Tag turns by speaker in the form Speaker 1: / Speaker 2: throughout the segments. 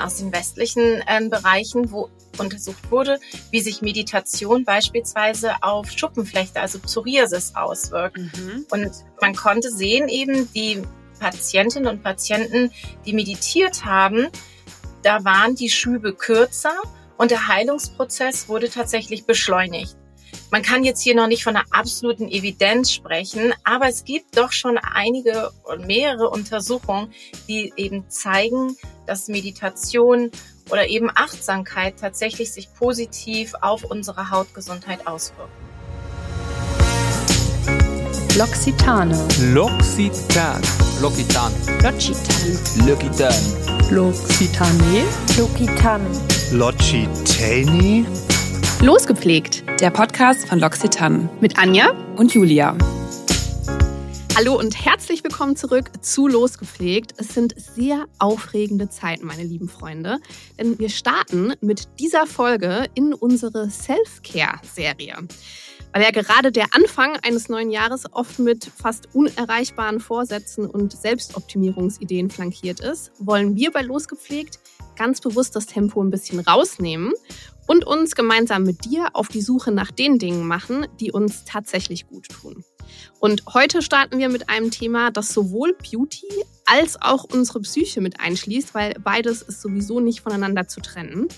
Speaker 1: Daten aus den westlichen äh, Bereichen, wo untersucht wurde, wie sich Meditation beispielsweise auf Schuppenflechte, also Psoriasis auswirkt. Mhm. Und man konnte sehen eben, die Patientinnen und Patienten, die meditiert haben, da waren die Schübe kürzer und der Heilungsprozess wurde tatsächlich beschleunigt. Man kann jetzt hier noch nicht von einer absoluten Evidenz sprechen, aber es gibt doch schon einige und mehrere Untersuchungen, die eben zeigen, dass Meditation oder eben Achtsamkeit tatsächlich sich positiv auf unsere Hautgesundheit auswirkt.
Speaker 2: L'Occitane.
Speaker 3: L'Occitane.
Speaker 4: L'Occitane.
Speaker 2: L'Occitane.
Speaker 4: L'Occitane.
Speaker 2: L'Occitane.
Speaker 5: L'Occitane.
Speaker 3: L'Occitane.
Speaker 2: Losgepflegt, der Podcast von L'Occitane mit Anja und Julia. Hallo und herzlich willkommen zurück zu Losgepflegt. Es sind sehr aufregende Zeiten, meine lieben Freunde, denn wir starten mit dieser Folge in unsere Self-Care-Serie. Weil ja gerade der Anfang eines neuen Jahres oft mit fast unerreichbaren Vorsätzen und Selbstoptimierungsideen flankiert ist, wollen wir bei Losgepflegt ganz bewusst das Tempo ein bisschen rausnehmen und uns gemeinsam mit dir auf die Suche nach den Dingen machen, die uns tatsächlich gut tun. Und heute starten wir mit einem Thema, das sowohl Beauty als auch unsere Psyche mit einschließt, weil beides ist sowieso nicht voneinander zu trennen.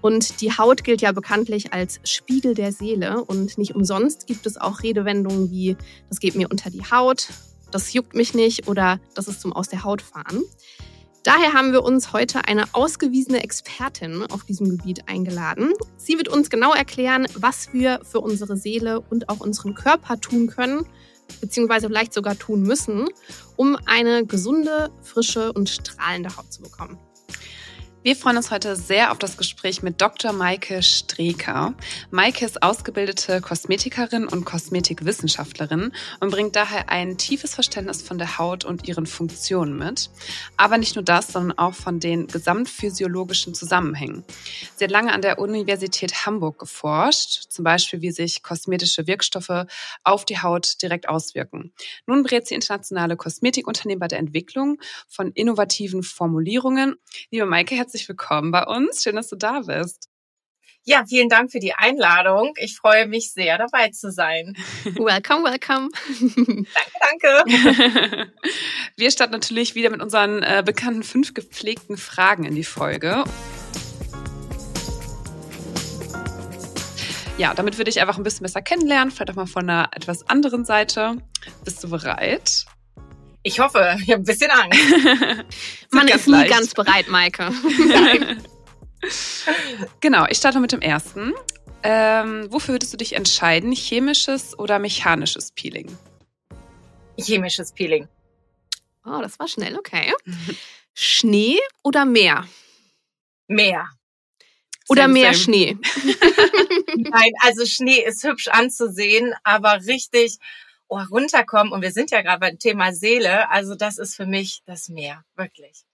Speaker 2: Und die Haut gilt ja bekanntlich als Spiegel der Seele und nicht umsonst gibt es auch Redewendungen wie, das geht mir unter die Haut, das juckt mich nicht oder das ist zum Aus der Haut fahren. Daher haben wir uns heute eine ausgewiesene Expertin auf diesem Gebiet eingeladen. Sie wird uns genau erklären, was wir für unsere Seele und auch unseren Körper tun können, beziehungsweise vielleicht sogar tun müssen, um eine gesunde, frische und strahlende Haut zu bekommen. Wir freuen uns heute sehr auf das Gespräch mit Dr. Maike Streker. Maike ist ausgebildete Kosmetikerin und Kosmetikwissenschaftlerin und bringt daher ein tiefes Verständnis von der Haut und ihren Funktionen mit. Aber nicht nur das, sondern auch von den gesamtphysiologischen Zusammenhängen. Sie hat lange an der Universität Hamburg geforscht, zum Beispiel wie sich kosmetische Wirkstoffe auf die Haut direkt auswirken. Nun berät sie internationale Kosmetikunternehmen bei der Entwicklung von innovativen Formulierungen. Liebe Maike, herzlich willkommen bei uns. Schön, dass du da bist.
Speaker 1: Ja, vielen Dank für die Einladung. Ich freue mich sehr, dabei zu sein.
Speaker 2: Welcome, welcome.
Speaker 1: danke, danke.
Speaker 2: Wir starten natürlich wieder mit unseren äh, bekannten fünf gepflegten Fragen in die Folge. Ja, damit würde ich einfach ein bisschen besser kennenlernen, vielleicht auch mal von einer etwas anderen Seite. Bist du bereit?
Speaker 1: Ich hoffe, ich habe ein bisschen Angst.
Speaker 2: Man ist nie leicht. ganz bereit, Maike. genau, ich starte mit dem ersten. Ähm, wofür würdest du dich entscheiden? Chemisches oder mechanisches Peeling?
Speaker 1: Chemisches Peeling.
Speaker 2: Oh, das war schnell, okay. Schnee oder Meer?
Speaker 1: Meer.
Speaker 2: Oder same, mehr same. Schnee?
Speaker 1: Nein, also Schnee ist hübsch anzusehen, aber richtig oh, runterkommen. Und wir sind ja gerade beim Thema Seele. Also das ist für mich das Meer, wirklich.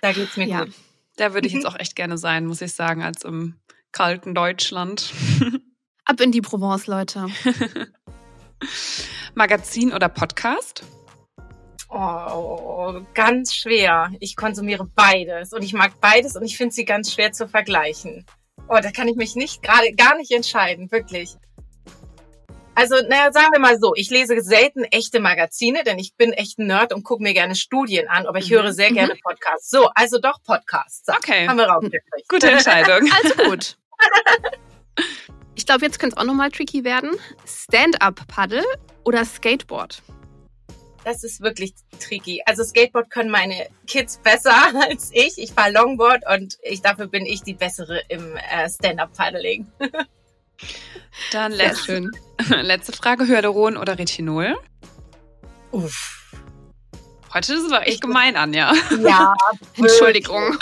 Speaker 1: Da geht's mir ja, gut.
Speaker 2: Da würde ich jetzt auch echt gerne sein, muss ich sagen, als im kalten Deutschland. Ab in die Provence, Leute. Magazin oder Podcast?
Speaker 1: Oh, ganz schwer. Ich konsumiere beides und ich mag beides und ich finde sie ganz schwer zu vergleichen. Oh, da kann ich mich nicht gerade gar nicht entscheiden, wirklich. Also, naja, sagen wir mal so, ich lese selten echte Magazine, denn ich bin echt ein Nerd und gucke mir gerne Studien an, aber ich höre sehr gerne mhm. Podcasts. So, also doch Podcasts.
Speaker 2: Okay. Haben wir rausgekriegt. Gute Entscheidung. also gut. Ich glaube, jetzt könnte es auch nochmal tricky werden. Stand-up-Paddle oder Skateboard?
Speaker 1: Das ist wirklich tricky. Also Skateboard können meine Kids besser als ich. Ich fahre Longboard und ich, dafür bin ich die bessere im äh, Stand-up-Paddling.
Speaker 2: Dann letzte, letzte Frage: Hyaluron oder Retinol? Uff. Heute ist es aber echt ich gemein, Anja.
Speaker 1: Ja.
Speaker 2: Entschuldigung.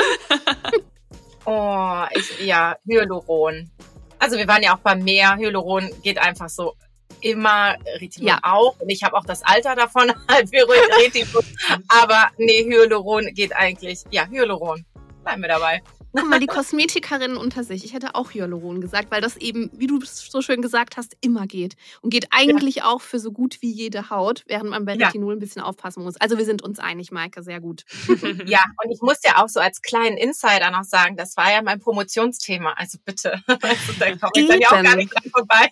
Speaker 1: oh, ich, ja, Hyaluron. Also wir waren ja auch beim Meer. Hyaluron geht einfach so immer, Retinol ja. auch. Und ich habe auch das Alter davon, halt für Retinol. aber nee, Hyaluron geht eigentlich, ja, Hyaluron. Bleiben wir dabei.
Speaker 2: Guck mal, die Kosmetikerinnen unter sich. Ich hätte auch Hyaluron gesagt, weil das eben, wie du so schön gesagt hast, immer geht. Und geht eigentlich ja. auch für so gut wie jede Haut, während man bei Retinol ja. ein bisschen aufpassen muss. Also wir sind uns einig, Maike, sehr gut.
Speaker 1: ja, und ich muss ja auch so als kleinen Insider noch sagen, das war ja mein Promotionsthema. Also bitte, also, da komme ich dann ja auch gar nicht dran vorbei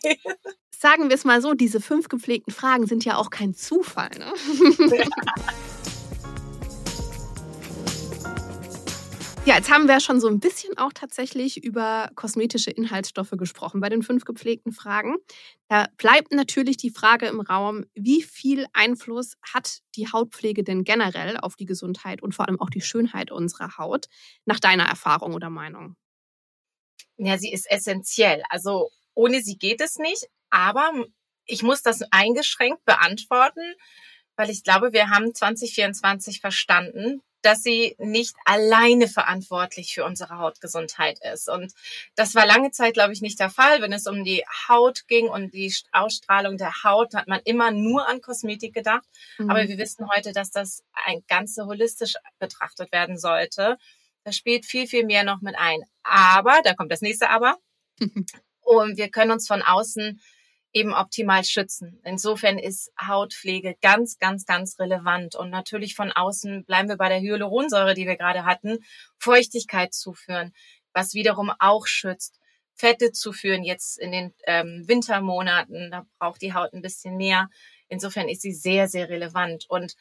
Speaker 2: sagen wir es mal so, diese fünf gepflegten Fragen sind ja auch kein Zufall. Ne? Ja. Ja, jetzt haben wir schon so ein bisschen auch tatsächlich über kosmetische Inhaltsstoffe gesprochen bei den fünf gepflegten Fragen. Da bleibt natürlich die Frage im Raum, wie viel Einfluss hat die Hautpflege denn generell auf die Gesundheit und vor allem auch die Schönheit unserer Haut, nach deiner Erfahrung oder Meinung?
Speaker 1: Ja, sie ist essentiell. Also ohne sie geht es nicht. Aber ich muss das eingeschränkt beantworten, weil ich glaube, wir haben 2024 verstanden, dass sie nicht alleine verantwortlich für unsere Hautgesundheit ist. Und das war lange Zeit, glaube ich, nicht der Fall. Wenn es um die Haut ging und die Ausstrahlung der Haut, hat man immer nur an Kosmetik gedacht. Mhm. Aber wir wissen heute, dass das ein ganze holistisch betrachtet werden sollte. Da spielt viel, viel mehr noch mit ein. Aber, da kommt das nächste Aber. und wir können uns von außen eben optimal schützen. Insofern ist Hautpflege ganz, ganz, ganz relevant. Und natürlich von außen bleiben wir bei der Hyaluronsäure, die wir gerade hatten, Feuchtigkeit zuführen, was wiederum auch schützt. Fette zuführen jetzt in den ähm, Wintermonaten, da braucht die Haut ein bisschen mehr. Insofern ist sie sehr, sehr relevant. Und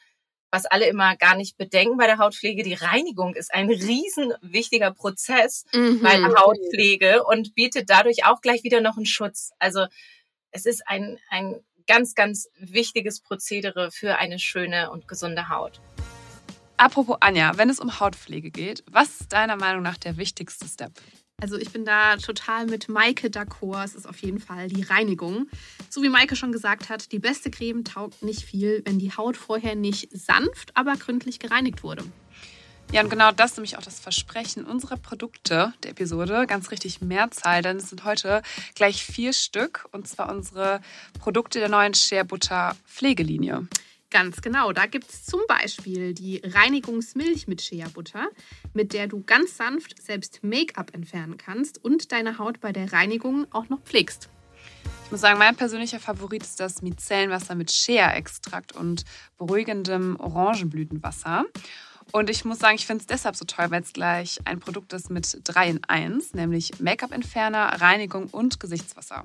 Speaker 1: was alle immer gar nicht bedenken bei der Hautpflege, die Reinigung ist ein riesen wichtiger Prozess mhm. bei der Hautpflege und bietet dadurch auch gleich wieder noch einen Schutz. Also es ist ein, ein ganz, ganz wichtiges Prozedere für eine schöne und gesunde Haut.
Speaker 5: Apropos Anja, wenn es um Hautpflege geht, was ist deiner Meinung nach der wichtigste Step?
Speaker 2: Also ich bin da total mit Maike d'accord. Es ist auf jeden Fall die Reinigung. So wie Maike schon gesagt hat, die beste Creme taugt nicht viel, wenn die Haut vorher nicht sanft, aber gründlich gereinigt wurde.
Speaker 5: Ja, und genau das ist nämlich auch das Versprechen unserer Produkte der Episode. Ganz richtig Mehrzahl, denn es sind heute gleich vier Stück. Und zwar unsere Produkte der neuen Shea Butter Pflegelinie.
Speaker 2: Ganz genau. Da gibt es zum Beispiel die Reinigungsmilch mit Shea Butter, mit der du ganz sanft selbst Make-up entfernen kannst und deine Haut bei der Reinigung auch noch pflegst.
Speaker 5: Ich muss sagen, mein persönlicher Favorit ist das Micellenwasser mit Shea-Extrakt und beruhigendem Orangenblütenwasser. Und ich muss sagen, ich finde es deshalb so toll, weil es gleich ein Produkt ist mit 3 in 1, nämlich Make-up-Entferner, Reinigung und Gesichtswasser.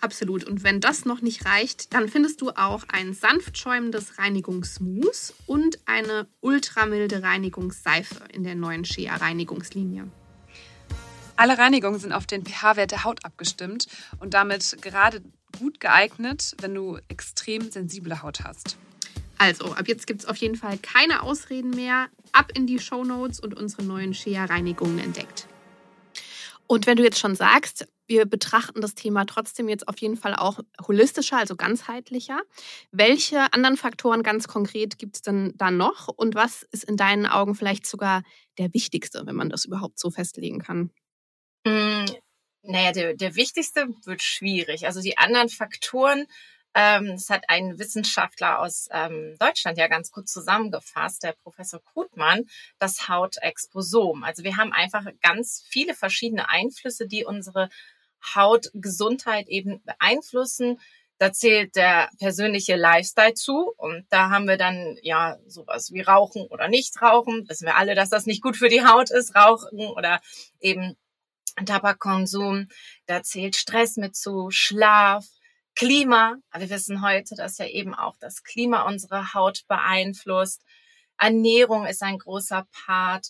Speaker 2: Absolut. Und wenn das noch nicht reicht, dann findest du auch ein sanft schäumendes Reinigungsmousse und eine ultramilde Reinigungsseife in der neuen Shea Reinigungslinie.
Speaker 5: Alle Reinigungen sind auf den pH-Wert der Haut abgestimmt und damit gerade gut geeignet, wenn du extrem sensible Haut hast.
Speaker 2: Also, ab jetzt gibt es auf jeden Fall keine Ausreden mehr. Ab in die Show Notes und unsere neuen Shea-Reinigungen entdeckt. Und wenn du jetzt schon sagst, wir betrachten das Thema trotzdem jetzt auf jeden Fall auch holistischer, also ganzheitlicher. Welche anderen Faktoren ganz konkret gibt es denn da noch? Und was ist in deinen Augen vielleicht sogar der wichtigste, wenn man das überhaupt so festlegen kann?
Speaker 1: Hm, naja, der, der wichtigste wird schwierig. Also die anderen Faktoren ähm, das hat ein Wissenschaftler aus ähm, Deutschland ja ganz gut zusammengefasst, der Professor Krutmann, das Hautexposom. Also wir haben einfach ganz viele verschiedene Einflüsse, die unsere Hautgesundheit eben beeinflussen. Da zählt der persönliche Lifestyle zu und da haben wir dann ja sowas wie Rauchen oder nicht Rauchen. Wissen wir alle, dass das nicht gut für die Haut ist, Rauchen oder eben Tabakkonsum. Da zählt Stress mit zu, Schlaf, Klima. Wir wissen heute, dass ja eben auch das Klima unsere Haut beeinflusst. Ernährung ist ein großer Part.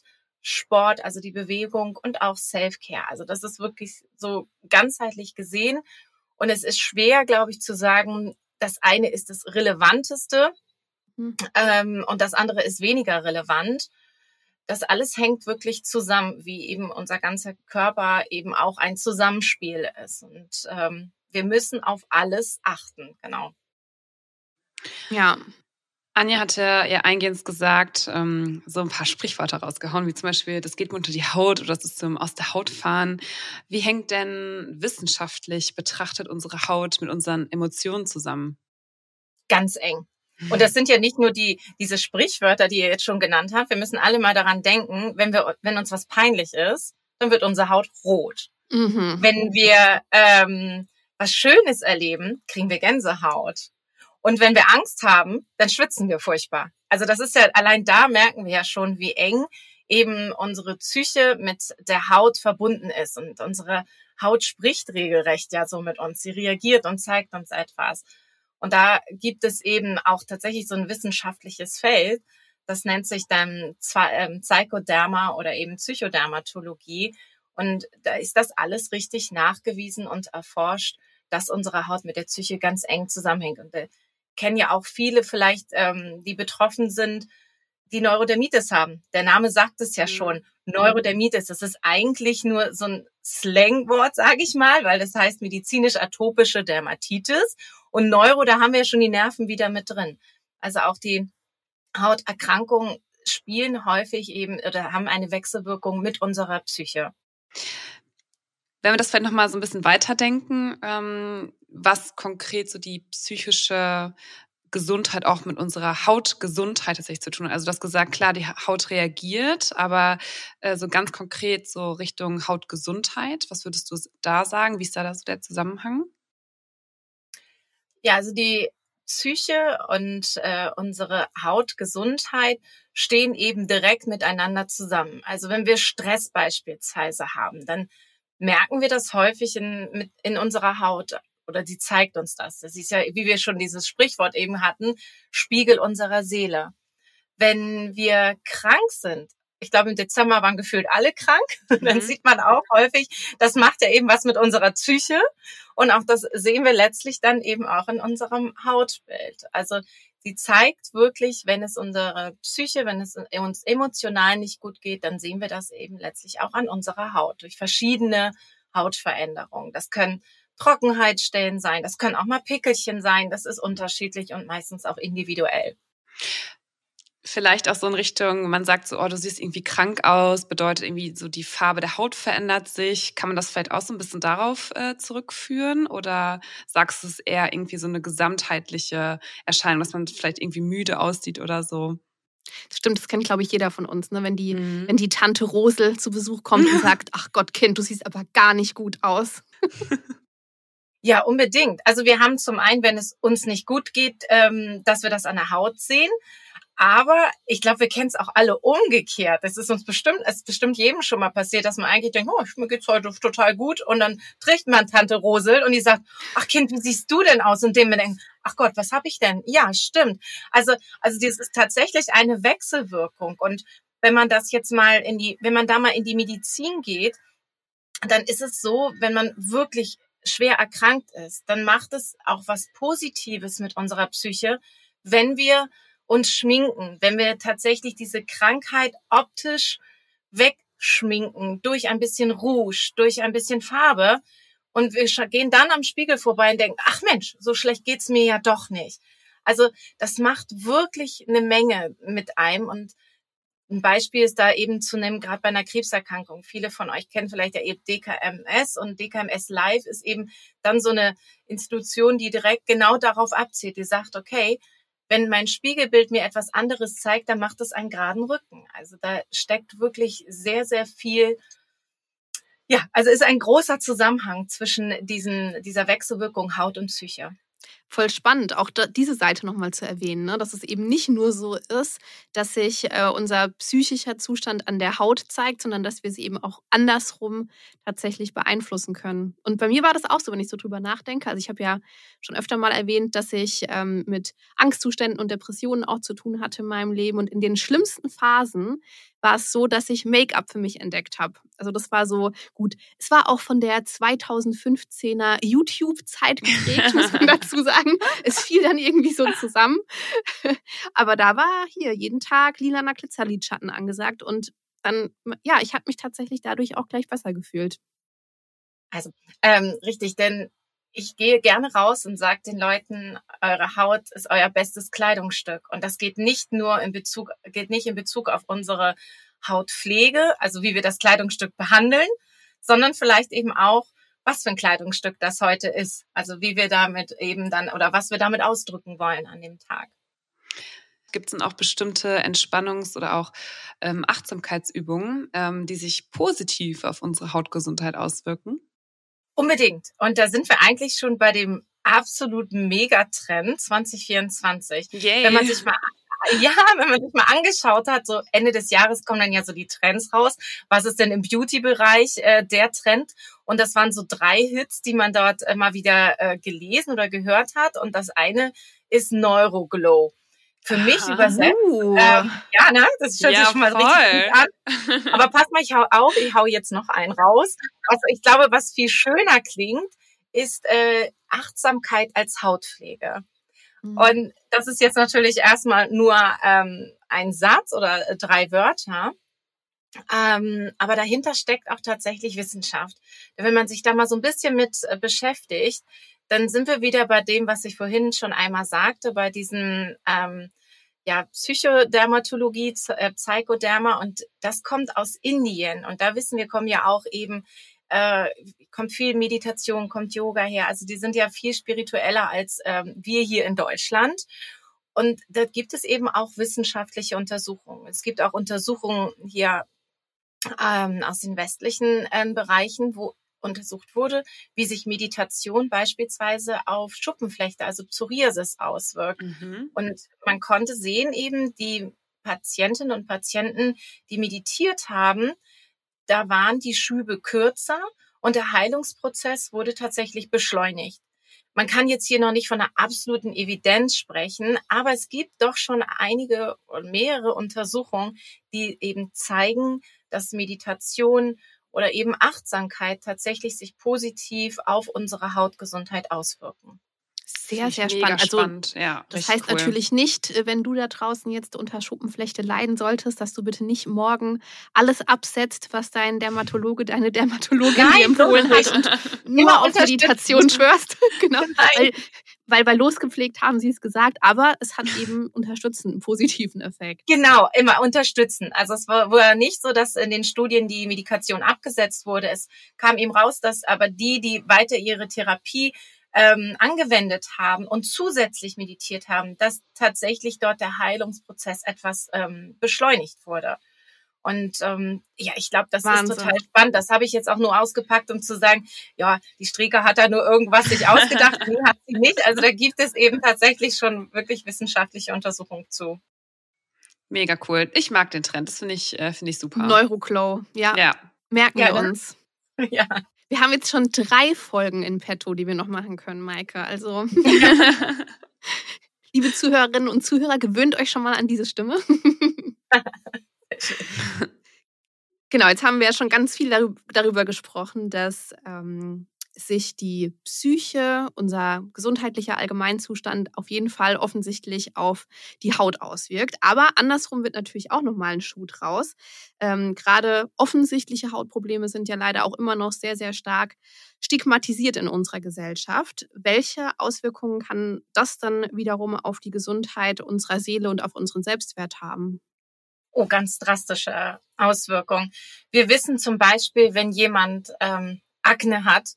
Speaker 1: Sport, also die Bewegung und auch Self-Care. Also das ist wirklich so ganzheitlich gesehen. Und es ist schwer, glaube ich, zu sagen, das eine ist das Relevanteste mhm. ähm, und das andere ist weniger relevant. Das alles hängt wirklich zusammen, wie eben unser ganzer Körper eben auch ein Zusammenspiel ist. Und ähm, wir müssen auf alles achten, genau.
Speaker 5: Ja. Anja hatte ja eingehend gesagt, ähm, so ein paar Sprichwörter rausgehauen, wie zum Beispiel, das geht mir unter die Haut oder das ist zum aus der Haut fahren. Wie hängt denn wissenschaftlich betrachtet unsere Haut mit unseren Emotionen zusammen?
Speaker 1: Ganz eng. Und das sind ja nicht nur die, diese Sprichwörter, die ihr jetzt schon genannt habt. Wir müssen alle mal daran denken, wenn wir, wenn uns was peinlich ist, dann wird unsere Haut rot. Mhm. Wenn wir ähm, was Schönes erleben, kriegen wir Gänsehaut. Und wenn wir Angst haben, dann schwitzen wir furchtbar. Also das ist ja, allein da merken wir ja schon, wie eng eben unsere Psyche mit der Haut verbunden ist. Und unsere Haut spricht regelrecht ja so mit uns. Sie reagiert und zeigt uns etwas. Und da gibt es eben auch tatsächlich so ein wissenschaftliches Feld, das nennt sich dann ähm, Psychoderma oder eben Psychodermatologie. Und da ist das alles richtig nachgewiesen und erforscht, dass unsere Haut mit der Psyche ganz eng zusammenhängt. Und wir kennen ja auch viele vielleicht, ähm, die betroffen sind, die Neurodermitis haben. Der Name sagt es ja mhm. schon. Neurodermitis, das ist eigentlich nur so ein Slangwort, sage ich mal, weil das heißt medizinisch-atopische Dermatitis. Und Neuro, da haben wir ja schon die Nerven wieder mit drin. Also auch die Hauterkrankungen spielen häufig eben oder haben eine Wechselwirkung mit unserer Psyche.
Speaker 5: Wenn wir das vielleicht nochmal so ein bisschen weiterdenken, ähm, was konkret so die psychische Gesundheit auch mit unserer Hautgesundheit tatsächlich zu tun. Also du hast gesagt, klar, die Haut reagiert, aber äh, so ganz konkret so Richtung Hautgesundheit, was würdest du da sagen? Wie ist da so der Zusammenhang?
Speaker 1: Ja, also die Psyche und äh, unsere Hautgesundheit stehen eben direkt miteinander zusammen. Also wenn wir Stress beispielsweise haben, dann merken wir das häufig in, mit, in unserer Haut oder sie zeigt uns das. Das ist ja, wie wir schon dieses Sprichwort eben hatten, Spiegel unserer Seele. Wenn wir krank sind, ich glaube, im Dezember waren gefühlt alle krank. Mhm. Dann sieht man auch häufig, das macht ja eben was mit unserer Psyche. Und auch das sehen wir letztlich dann eben auch in unserem Hautbild. Also sie zeigt wirklich, wenn es unsere Psyche, wenn es uns emotional nicht gut geht, dann sehen wir das eben letztlich auch an unserer Haut durch verschiedene Hautveränderungen. Das können Trockenheitsstellen sein, das können auch mal Pickelchen sein, das ist unterschiedlich und meistens auch individuell
Speaker 5: vielleicht auch so in Richtung, man sagt so, oh, du siehst irgendwie krank aus, bedeutet irgendwie so die Farbe der Haut verändert sich. Kann man das vielleicht auch so ein bisschen darauf äh, zurückführen? Oder sagst du es eher irgendwie so eine gesamtheitliche Erscheinung, dass man vielleicht irgendwie müde aussieht oder so?
Speaker 2: Das stimmt, das kennt, glaube ich, jeder von uns, ne? wenn, die, mhm. wenn die Tante Rosel zu Besuch kommt und sagt, ach Gott, Kind, du siehst aber gar nicht gut aus.
Speaker 1: Ja, unbedingt. Also wir haben zum einen, wenn es uns nicht gut geht, ähm, dass wir das an der Haut sehen. Aber ich glaube, wir kennen es auch alle umgekehrt. Es ist uns bestimmt, es ist bestimmt jedem schon mal passiert, dass man eigentlich denkt, oh, mir geht's heute total gut. Und dann trifft man Tante Rosel und die sagt, ach Kind, wie siehst du denn aus? Und dem wir denken, ach Gott, was habe ich denn? Ja, stimmt. Also, also das ist tatsächlich eine Wechselwirkung. Und wenn man das jetzt mal in die, wenn man da mal in die Medizin geht, dann ist es so, wenn man wirklich schwer erkrankt ist, dann macht es auch was Positives mit unserer Psyche, wenn wir uns schminken, wenn wir tatsächlich diese Krankheit optisch wegschminken durch ein bisschen Rouge, durch ein bisschen Farbe und wir gehen dann am Spiegel vorbei und denken, ach Mensch, so schlecht geht's mir ja doch nicht. Also das macht wirklich eine Menge mit einem und ein Beispiel ist da eben zu nehmen, gerade bei einer Krebserkrankung. Viele von euch kennen vielleicht ja eben DKMS und DKMS Live ist eben dann so eine Institution, die direkt genau darauf abzielt. Die sagt, okay, wenn mein Spiegelbild mir etwas anderes zeigt, dann macht es einen geraden Rücken. Also da steckt wirklich sehr, sehr viel ja, also ist ein großer Zusammenhang zwischen diesen, dieser Wechselwirkung Haut und Psyche
Speaker 2: voll spannend, auch da, diese Seite nochmal zu erwähnen, ne? dass es eben nicht nur so ist, dass sich äh, unser psychischer Zustand an der Haut zeigt, sondern dass wir sie eben auch andersrum tatsächlich beeinflussen können. Und bei mir war das auch so, wenn ich so drüber nachdenke. Also ich habe ja schon öfter mal erwähnt, dass ich ähm, mit Angstzuständen und Depressionen auch zu tun hatte in meinem Leben. Und in den schlimmsten Phasen war es so, dass ich Make-up für mich entdeckt habe. Also das war so gut. Es war auch von der 2015er YouTube-Zeit geprägt, muss man dazu sagen. Es fiel dann irgendwie so zusammen. Aber da war hier jeden Tag lilaner Glitzerlidschatten angesagt und dann, ja, ich habe mich tatsächlich dadurch auch gleich besser gefühlt.
Speaker 1: Also, ähm, richtig, denn ich gehe gerne raus und sage den Leuten, eure Haut ist euer bestes Kleidungsstück. Und das geht nicht nur in Bezug, geht nicht in Bezug auf unsere Hautpflege, also wie wir das Kleidungsstück behandeln, sondern vielleicht eben auch, was für ein Kleidungsstück das heute ist. Also wie wir damit eben dann oder was wir damit ausdrücken wollen an dem Tag.
Speaker 5: gibt es denn auch bestimmte Entspannungs- oder auch ähm, Achtsamkeitsübungen, ähm, die sich positiv auf unsere Hautgesundheit auswirken?
Speaker 1: Unbedingt. Und da sind wir eigentlich schon bei dem absoluten Megatrend 2024. Yay. Wenn man sich mal ja, wenn man sich mal angeschaut hat, so Ende des Jahres kommen dann ja so die Trends raus. Was ist denn im Beauty-Bereich äh, der Trend? Und das waren so drei Hits, die man dort äh, mal wieder äh, gelesen oder gehört hat. Und das eine ist Neuroglow. Für mich ah, übersetzt. Uh. Ähm, ja, ne? Das hört ja, sich schon mal voll. richtig gut an. Aber pass mal, ich hau auf, ich hau jetzt noch einen raus. Also ich glaube, was viel schöner klingt, ist äh, Achtsamkeit als Hautpflege. Mhm. Und das ist jetzt natürlich erstmal nur ähm, ein Satz oder äh, drei Wörter. Ähm, aber dahinter steckt auch tatsächlich Wissenschaft. Wenn man sich da mal so ein bisschen mit äh, beschäftigt, dann sind wir wieder bei dem, was ich vorhin schon einmal sagte, bei diesen ähm, ja, Psychodermatologie, äh, Psychoderma und das kommt aus Indien und da wissen wir, kommen ja auch eben äh, kommt viel Meditation, kommt Yoga her. Also die sind ja viel spiritueller als ähm, wir hier in Deutschland. Und da gibt es eben auch wissenschaftliche Untersuchungen. Es gibt auch Untersuchungen hier ähm, aus den westlichen ähm, Bereichen, wo untersucht wurde, wie sich Meditation beispielsweise auf Schuppenflechte, also Psoriasis auswirkt. Mhm. Und man konnte sehen eben, die Patientinnen und Patienten, die meditiert haben, da waren die Schübe kürzer und der Heilungsprozess wurde tatsächlich beschleunigt. Man kann jetzt hier noch nicht von einer absoluten Evidenz sprechen, aber es gibt doch schon einige und mehrere Untersuchungen, die eben zeigen, dass Meditation oder eben Achtsamkeit tatsächlich sich positiv auf unsere Hautgesundheit auswirken.
Speaker 2: Sehr, sehr spannend. Also, spannend. Ja, das heißt cool. natürlich nicht, äh, wenn du da draußen jetzt unter Schuppenflechte leiden solltest, dass du bitte nicht morgen alles absetzt, was dein Dermatologe, deine Dermatologin Nein, dir empfohlen hat und nur auf Meditation schwörst. genau. Weil, weil bei losgepflegt haben sie es gesagt, aber es hat eben unterstützend einen positiven Effekt.
Speaker 1: Genau, immer unterstützen. Also es war, war nicht so, dass in den Studien die Medikation abgesetzt wurde. Es kam eben raus, dass aber die, die weiter ihre Therapie ähm, angewendet haben und zusätzlich meditiert haben, dass tatsächlich dort der Heilungsprozess etwas ähm, beschleunigt wurde. Und ähm, ja, ich glaube, das Wahnsinn. ist total spannend. Das habe ich jetzt auch nur ausgepackt, um zu sagen, ja, die Streker hat da nur irgendwas sich ausgedacht, nee, hat sie nicht. Also da gibt es eben tatsächlich schon wirklich wissenschaftliche Untersuchungen zu.
Speaker 5: Mega cool. Ich mag den Trend. Das finde ich, äh, finde ich super.
Speaker 2: Neuroclow, ja. ja. Merken ja, wir ne? uns. Ja. Wir haben jetzt schon drei Folgen in petto, die wir noch machen können, Maike. Also, liebe Zuhörerinnen und Zuhörer, gewöhnt euch schon mal an diese Stimme. genau, jetzt haben wir ja schon ganz viel darüber gesprochen, dass ähm, sich die Psyche, unser gesundheitlicher Allgemeinzustand auf jeden Fall offensichtlich auf die Haut auswirkt. Aber andersrum wird natürlich auch nochmal ein Schuh draus. Ähm, Gerade offensichtliche Hautprobleme sind ja leider auch immer noch sehr, sehr stark stigmatisiert in unserer Gesellschaft. Welche Auswirkungen kann das dann wiederum auf die Gesundheit unserer Seele und auf unseren Selbstwert haben?
Speaker 1: Oh, ganz drastische Auswirkungen. Wir wissen zum Beispiel, wenn jemand ähm, Akne hat,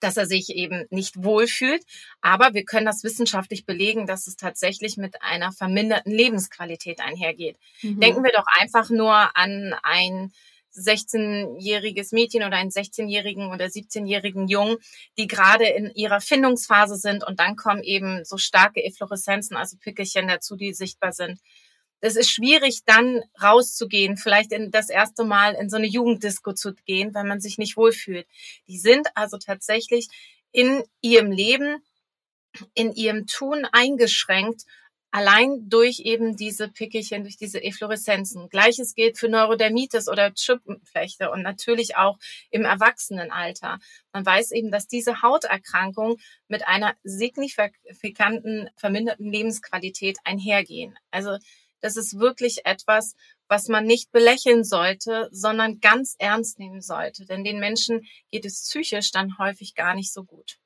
Speaker 1: dass er sich eben nicht wohlfühlt. Aber wir können das wissenschaftlich belegen, dass es tatsächlich mit einer verminderten Lebensqualität einhergeht. Mhm. Denken wir doch einfach nur an ein 16-jähriges Mädchen oder einen 16-jährigen oder 17-jährigen Jungen, die gerade in ihrer Findungsphase sind und dann kommen eben so starke Effloreszenzen, also Pickelchen dazu, die sichtbar sind es ist schwierig, dann rauszugehen, vielleicht in das erste Mal in so eine Jugenddisco zu gehen, weil man sich nicht wohlfühlt. Die sind also tatsächlich in ihrem Leben, in ihrem Tun eingeschränkt, allein durch eben diese Pickelchen, durch diese Effloreszenzen. Gleiches gilt für Neurodermitis oder Schuppenflechte und natürlich auch im Erwachsenenalter. Man weiß eben, dass diese Hauterkrankung mit einer signifikanten verminderten Lebensqualität einhergehen. Also das ist wirklich etwas, was man nicht belächeln sollte, sondern ganz ernst nehmen sollte. Denn den Menschen geht es psychisch dann häufig gar nicht so gut.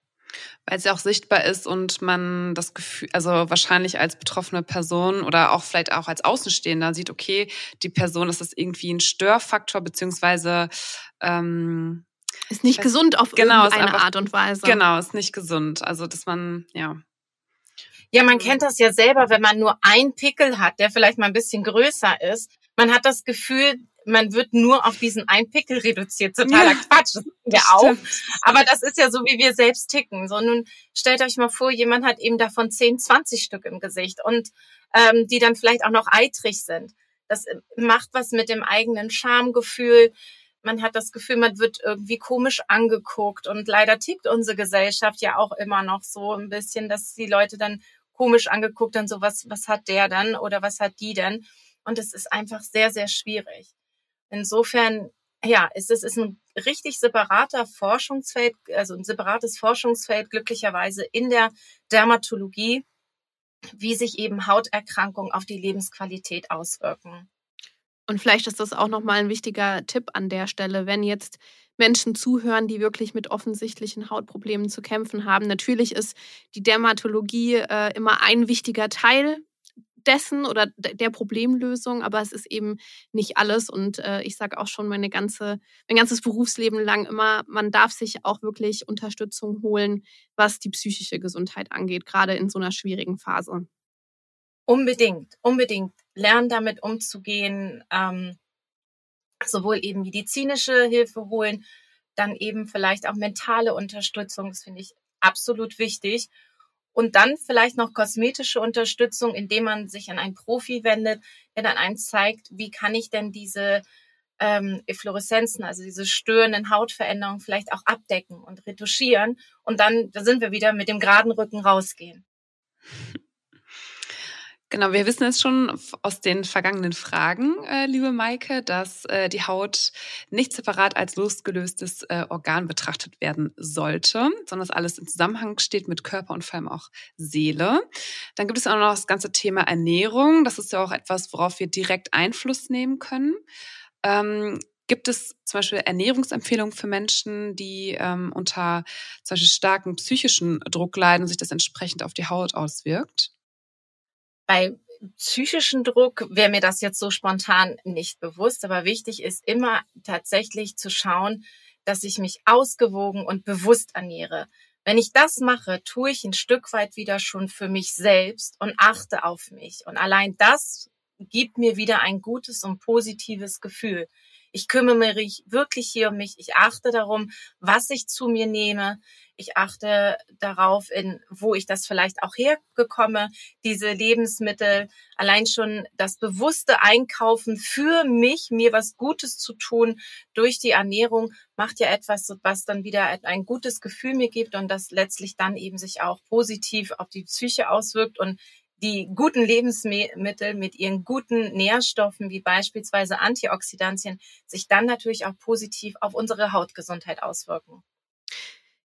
Speaker 5: Weil es ja auch sichtbar ist und man das Gefühl, also wahrscheinlich als betroffene Person oder auch vielleicht auch als Außenstehender sieht, okay, die Person ist das irgendwie ein Störfaktor, beziehungsweise ähm,
Speaker 2: ist nicht gesund auf genau, irgendeine Art und Weise.
Speaker 5: Genau, ist nicht gesund. Also dass man, ja.
Speaker 1: Ja, man kennt das ja selber, wenn man nur einen Pickel hat, der vielleicht mal ein bisschen größer ist. Man hat das Gefühl, man wird nur auf diesen einen Pickel reduziert. Totaler ja, Quatsch. Das ja auch. Aber das ist ja so, wie wir selbst ticken. So, nun stellt euch mal vor, jemand hat eben davon 10, 20 Stück im Gesicht und ähm, die dann vielleicht auch noch eitrig sind. Das macht was mit dem eigenen Schamgefühl. Man hat das Gefühl, man wird irgendwie komisch angeguckt. Und leider tickt unsere Gesellschaft ja auch immer noch so ein bisschen, dass die Leute dann komisch angeguckt dann so, was, was hat der dann oder was hat die denn? Und es ist einfach sehr, sehr schwierig. Insofern, ja, ist es ist ein richtig separater Forschungsfeld, also ein separates Forschungsfeld glücklicherweise in der Dermatologie, wie sich eben Hauterkrankungen auf die Lebensqualität auswirken.
Speaker 2: Und vielleicht ist das auch nochmal ein wichtiger Tipp an der Stelle, wenn jetzt Menschen zuhören, die wirklich mit offensichtlichen Hautproblemen zu kämpfen haben. Natürlich ist die Dermatologie äh, immer ein wichtiger Teil dessen oder der Problemlösung, aber es ist eben nicht alles. Und äh, ich sage auch schon meine ganze, mein ganzes Berufsleben lang immer, man darf sich auch wirklich Unterstützung holen, was die psychische Gesundheit angeht, gerade in so einer schwierigen Phase.
Speaker 1: Unbedingt, unbedingt. Lernen damit umzugehen, ähm, sowohl eben medizinische Hilfe holen, dann eben vielleicht auch mentale Unterstützung, das finde ich absolut wichtig. Und dann vielleicht noch kosmetische Unterstützung, indem man sich an einen Profi wendet, der dann einem zeigt, wie kann ich denn diese ähm, Effloreszenzen, also diese störenden Hautveränderungen vielleicht auch abdecken und retuschieren. Und dann, da sind wir wieder mit dem geraden Rücken rausgehen.
Speaker 5: Genau, wir wissen jetzt schon aus den vergangenen Fragen, äh, liebe Maike, dass äh, die Haut nicht separat als losgelöstes äh, Organ betrachtet werden sollte, sondern dass alles im Zusammenhang steht mit Körper und vor allem auch Seele. Dann gibt es auch noch das ganze Thema Ernährung. Das ist ja auch etwas, worauf wir direkt Einfluss nehmen können. Ähm, Gibt es zum Beispiel Ernährungsempfehlungen für Menschen, die ähm, unter zum Beispiel starken psychischen Druck leiden und sich das entsprechend auf die Haut auswirkt?
Speaker 1: Bei psychischen Druck wäre mir das jetzt so spontan nicht bewusst, aber wichtig ist immer tatsächlich zu schauen, dass ich mich ausgewogen und bewusst ernähre. Wenn ich das mache, tue ich ein Stück weit wieder schon für mich selbst und achte auf mich. Und allein das gibt mir wieder ein gutes und positives Gefühl. Ich kümmere mich wirklich hier um mich. Ich achte darum, was ich zu mir nehme. Ich achte darauf, in, wo ich das vielleicht auch hergekomme, diese Lebensmittel. Allein schon das bewusste Einkaufen für mich, mir was Gutes zu tun durch die Ernährung, macht ja etwas, was dann wieder ein gutes Gefühl mir gibt und das letztlich dann eben sich auch positiv auf die Psyche auswirkt und die guten Lebensmittel mit ihren guten Nährstoffen, wie beispielsweise Antioxidantien, sich dann natürlich auch positiv auf unsere Hautgesundheit auswirken.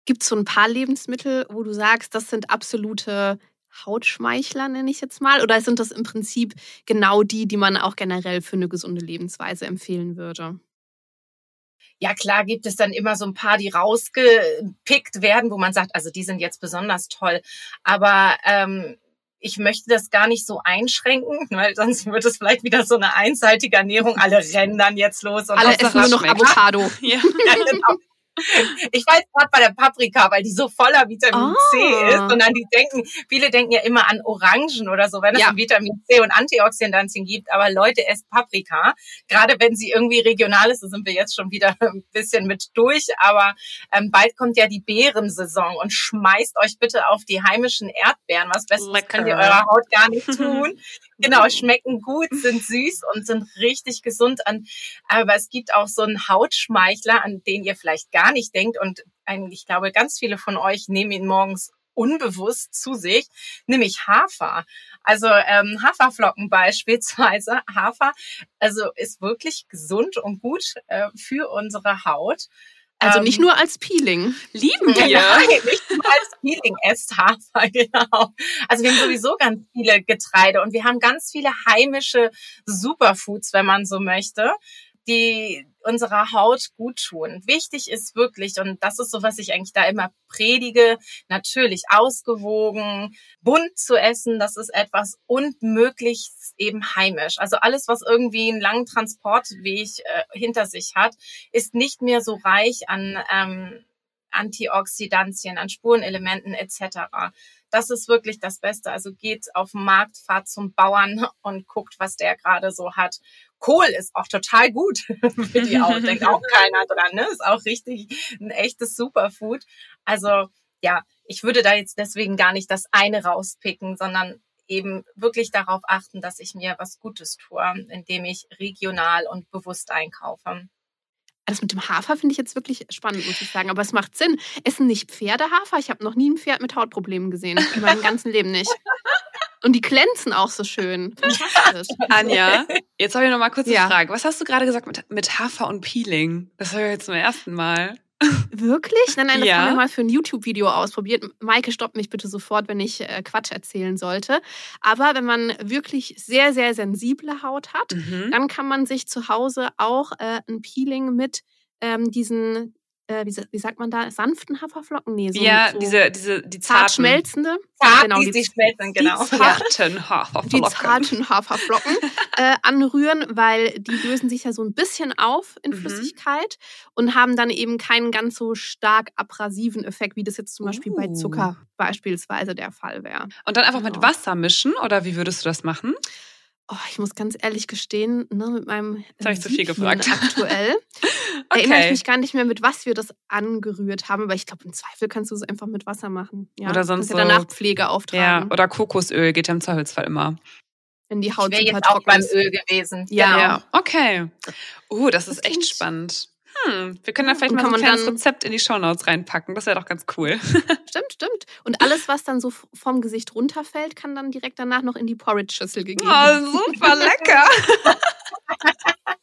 Speaker 2: Gibt es so ein paar Lebensmittel, wo du sagst, das sind absolute Hautschmeichler, nenne ich jetzt mal? Oder sind das im Prinzip genau die, die man auch generell für eine gesunde Lebensweise empfehlen würde?
Speaker 1: Ja, klar gibt es dann immer so ein paar, die rausgepickt werden, wo man sagt, also die sind jetzt besonders toll. Aber ähm, ich möchte das gar nicht so einschränken, weil sonst wird es vielleicht wieder so eine einseitige Ernährung. Alle rennen dann jetzt los.
Speaker 2: Und Alle essen nur noch Avocado.
Speaker 1: Ja. ja, genau. Ich weiß gerade bei der Paprika, weil die so voller Vitamin oh. C ah. ist. Und dann die denken, viele denken ja immer an Orangen oder so, wenn es ja. Vitamin C und Antioxidantien gibt. Aber Leute, esst Paprika. Gerade wenn sie irgendwie regional ist, da sind wir jetzt schon wieder ein bisschen mit durch. Aber ähm, bald kommt ja die Beerensaison und schmeißt euch bitte auf die heimischen Erdbeeren. Was Besseres Lecker. könnt ihr eurer Haut gar nicht tun. genau, schmecken gut, sind süß und sind richtig gesund. An, aber es gibt auch so einen Hautschmeichler, an den ihr vielleicht gar nicht denkt und eigentlich, ich glaube, ganz viele von euch nehmen ihn morgens unbewusst zu sich, nämlich Hafer. Also ähm, Haferflocken beispielsweise. Hafer also ist wirklich gesund und gut äh, für unsere Haut.
Speaker 2: Also nicht ähm, nur als Peeling.
Speaker 1: Lieben wir. Nein, nicht nur als Peeling esst Hafer, genau. Also wir haben sowieso ganz viele Getreide und wir haben ganz viele heimische Superfoods, wenn man so möchte, die unserer Haut gut tun. Wichtig ist wirklich, und das ist so, was ich eigentlich da immer predige, natürlich ausgewogen, bunt zu essen, das ist etwas und möglichst eben heimisch. Also alles, was irgendwie einen langen Transportweg äh, hinter sich hat, ist nicht mehr so reich an ähm, Antioxidantien, an Spurenelementen etc. das ist wirklich das Beste. Also geht auf den Markt, fahrt zum Bauern und guckt, was der gerade so hat. Kohl ist auch total gut für die Haut. Denkt auch keiner dran. Ne? Ist auch richtig ein echtes Superfood. Also ja, ich würde da jetzt deswegen gar nicht das eine rauspicken, sondern eben wirklich darauf achten, dass ich mir was Gutes tue, indem ich regional und bewusst einkaufe.
Speaker 2: Das mit dem Hafer finde ich jetzt wirklich spannend, muss ich sagen. Aber es macht Sinn. Essen nicht Pferde Hafer? Ich habe noch nie ein Pferd mit Hautproblemen gesehen. In meinem ganzen Leben nicht. Und die glänzen auch so schön.
Speaker 5: Anja, jetzt habe ich noch mal kurz eine ja. Frage. Was hast du gerade gesagt mit, mit Hafer und Peeling? Das höre ich jetzt zum ersten Mal.
Speaker 2: Wirklich? Nein, nein, das ja. haben wir mal für ein YouTube-Video ausprobiert. Maike, stoppt mich bitte sofort, wenn ich äh, Quatsch erzählen sollte. Aber wenn man wirklich sehr, sehr sensible Haut hat, mhm. dann kann man sich zu Hause auch äh, ein Peeling mit ähm, diesen äh, wie, wie, sagt man da, sanften Haferflocken?
Speaker 5: Nee, so, ja, so diese, diese, die
Speaker 2: zart schmelzende.
Speaker 1: Zart, genau, die, die schmelzen, genau.
Speaker 5: Die zarten Haferflocken.
Speaker 2: Die zarten Haferflocken äh, anrühren, weil die lösen sich ja so ein bisschen auf in mhm. Flüssigkeit und haben dann eben keinen ganz so stark abrasiven Effekt, wie das jetzt zum Beispiel uh. bei Zucker beispielsweise der Fall wäre.
Speaker 5: Und dann einfach genau. mit Wasser mischen oder wie würdest du das machen?
Speaker 2: Oh, ich muss ganz ehrlich gestehen, ne, mit meinem
Speaker 5: Jetzt habe ich zu viel gefragt.
Speaker 2: aktuell okay. erinnere ich mich gar nicht mehr, mit was wir das angerührt haben, aber ich glaube, im Zweifel kannst du es einfach mit Wasser machen. Ja?
Speaker 5: Oder sonst
Speaker 2: ja danach Pflege auftragen.
Speaker 5: Ja, oder Kokosöl geht ja im Zweifelsfall immer.
Speaker 2: Wenn die Haut
Speaker 1: ich wäre jetzt auch beim Öl gewesen.
Speaker 5: Ja. Genau. ja. Okay. Oh, das, das ist echt spannend. Hm, wir können da vielleicht mal so ein kleines Rezept in die Shownotes reinpacken. Das wäre doch ganz cool.
Speaker 2: Stimmt, stimmt. Und alles, was dann so vom Gesicht runterfällt, kann dann direkt danach noch in die Porridge-Schüssel gegeben
Speaker 5: werden. Oh, super lecker.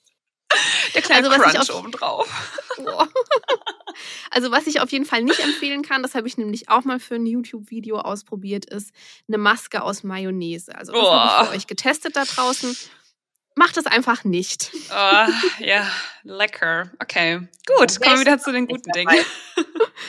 Speaker 5: Der kleine also, Crunch auf, obendrauf.
Speaker 2: Also was ich auf jeden Fall nicht empfehlen kann, das habe ich nämlich auch mal für ein YouTube-Video ausprobiert, ist eine Maske aus Mayonnaise. Also das oh. habe ich für euch getestet da draußen. Macht es einfach nicht.
Speaker 5: Oh, ja, lecker. Okay, gut. Kommen wir wieder zu den guten Dingen.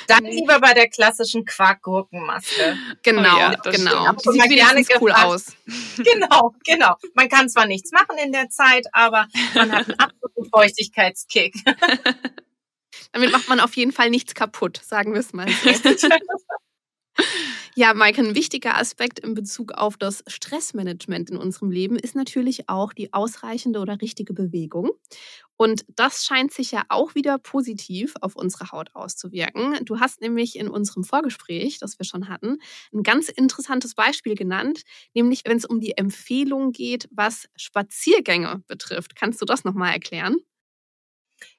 Speaker 1: Dann lieber bei der klassischen Quarkgurkenmaske.
Speaker 2: Genau, oh ja, genau. Die sieht gerne cool gefragt. aus.
Speaker 1: Genau, genau. Man kann zwar nichts machen in der Zeit, aber man hat einen absoluten Feuchtigkeitskick.
Speaker 2: Damit macht man auf jeden Fall nichts kaputt, sagen wir es mal. Ja, Maike, ein wichtiger Aspekt in Bezug auf das Stressmanagement in unserem Leben ist natürlich auch die ausreichende oder richtige Bewegung. Und das scheint sich ja auch wieder positiv auf unsere Haut auszuwirken. Du hast nämlich in unserem Vorgespräch, das wir schon hatten, ein ganz interessantes Beispiel genannt, nämlich wenn es um die Empfehlung geht, was Spaziergänge betrifft. Kannst du das nochmal erklären?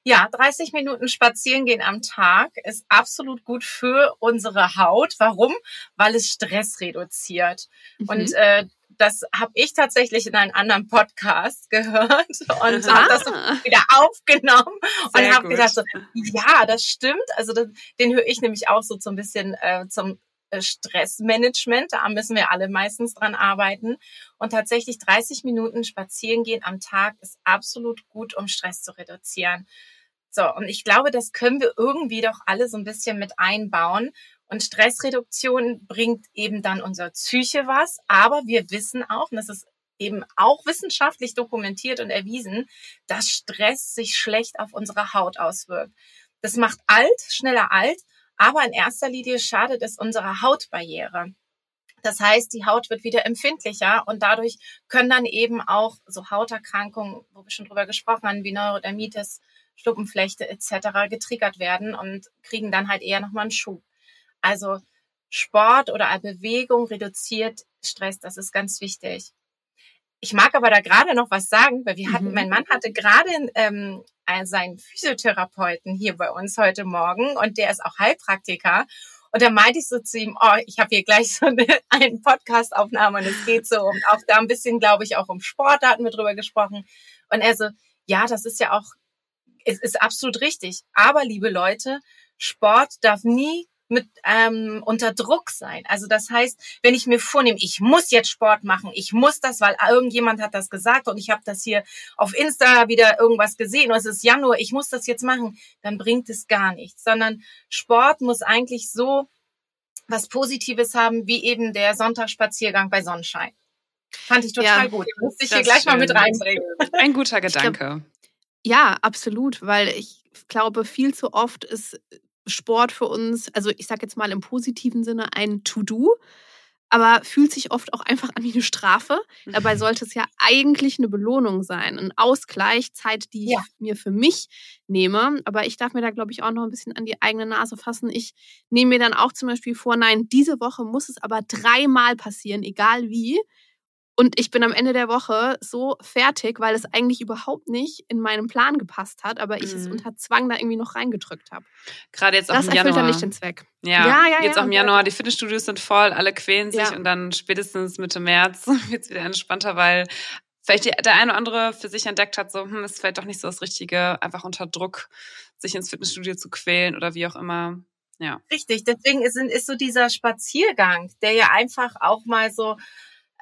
Speaker 1: Ja, 30 Minuten spazieren gehen am Tag ist absolut gut für unsere Haut. Warum? Weil es Stress reduziert. Mhm. Und äh, das habe ich tatsächlich in einem anderen Podcast gehört und ah. habe das so wieder aufgenommen Sehr und habe gedacht, so, ja, das stimmt. Also das, den höre ich nämlich auch so, so ein bisschen äh, zum Stressmanagement. Da müssen wir alle meistens dran arbeiten. Und tatsächlich 30 Minuten spazieren gehen am Tag ist absolut gut, um Stress zu reduzieren. So, und ich glaube, das können wir irgendwie doch alle so ein bisschen mit einbauen. Und Stressreduktion bringt eben dann unser Psyche was. Aber wir wissen auch, und das ist eben auch wissenschaftlich dokumentiert und erwiesen, dass Stress sich schlecht auf unsere Haut auswirkt. Das macht alt, schneller alt aber in erster Linie schadet es unserer Hautbarriere. Das heißt, die Haut wird wieder empfindlicher und dadurch können dann eben auch so Hauterkrankungen, wo wir schon drüber gesprochen haben, wie Neurodermitis, Stuppenflechte etc. getriggert werden und kriegen dann halt eher nochmal einen Schub. Also Sport oder Bewegung reduziert Stress, das ist ganz wichtig. Ich mag aber da gerade noch was sagen, weil wir hatten, mhm. mein Mann hatte gerade ähm, seinen Physiotherapeuten hier bei uns heute Morgen und der ist auch Heilpraktiker. Und da meinte ich so zu ihm, oh, ich habe hier gleich so eine, eine Podcast-Aufnahme und es geht so um auch da ein bisschen, glaube ich, auch um Sport, da hatten wir drüber gesprochen. Und er so, ja, das ist ja auch, es ist absolut richtig. Aber liebe Leute, Sport darf nie mit ähm, unter Druck sein. Also das heißt, wenn ich mir vornehme, ich muss jetzt Sport machen, ich muss das, weil irgendjemand hat das gesagt und ich habe das hier auf Insta wieder irgendwas gesehen und es ist Januar, ich muss das jetzt machen, dann bringt es gar nichts, sondern Sport muss eigentlich so was Positives haben, wie eben der Sonntagsspaziergang bei Sonnenschein. Fand ich total ja, gut. Muss ich hier gleich schön. mal mit reinbringen.
Speaker 5: Ein guter Gedanke.
Speaker 2: Glaub, ja, absolut, weil ich glaube, viel zu oft ist Sport für uns, also ich sage jetzt mal im positiven Sinne, ein To-Do. aber fühlt sich oft auch einfach an wie eine Strafe. Dabei mhm. sollte es ja eigentlich eine Belohnung sein, ein Ausgleich, Zeit, die ja. ich mir für mich nehme. Aber ich darf mir da, glaube ich, auch noch ein bisschen an die eigene Nase fassen. Ich nehme mir dann auch zum Beispiel vor, nein, diese Woche muss es aber dreimal passieren, egal wie. Und ich bin am Ende der Woche so fertig, weil es eigentlich überhaupt nicht in meinen Plan gepasst hat, aber ich mhm. es unter Zwang da irgendwie noch reingedrückt habe.
Speaker 5: Gerade jetzt auch
Speaker 2: das
Speaker 5: im Januar.
Speaker 2: Das erfüllt dann nicht den Zweck.
Speaker 5: Ja, ja, ja jetzt ja, auch im Januar, die Fitnessstudios sind voll, alle quälen sich ja. und dann spätestens Mitte März wird es wieder entspannter, weil vielleicht der eine oder andere für sich entdeckt hat, so, hm, es fällt doch nicht so das Richtige, einfach unter Druck, sich ins Fitnessstudio zu quälen oder wie auch immer. Ja.
Speaker 1: Richtig, deswegen ist, ist so dieser Spaziergang, der ja einfach auch mal so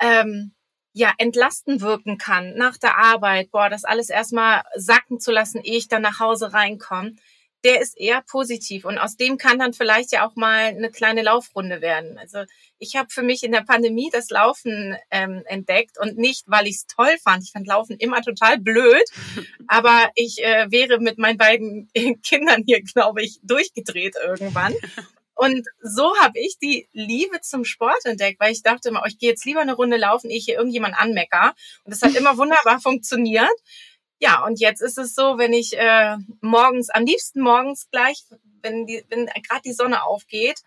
Speaker 1: ähm, ja entlasten wirken kann nach der Arbeit, boah, das alles erstmal sacken zu lassen, ehe ich dann nach Hause reinkomme, der ist eher positiv und aus dem kann dann vielleicht ja auch mal eine kleine Laufrunde werden. Also ich habe für mich in der Pandemie das Laufen ähm, entdeckt und nicht, weil ich es toll fand. Ich fand Laufen immer total blöd, aber ich äh, wäre mit meinen beiden Kindern hier, glaube ich, durchgedreht irgendwann. Und so habe ich die Liebe zum Sport entdeckt, weil ich dachte immer, oh, ich gehe jetzt lieber eine Runde laufen, ehe ich hier irgendjemand anmecker. Und das hat immer wunderbar funktioniert. Ja, und jetzt ist es so, wenn ich äh, morgens, am liebsten morgens gleich, wenn, die, wenn gerade die Sonne aufgeht,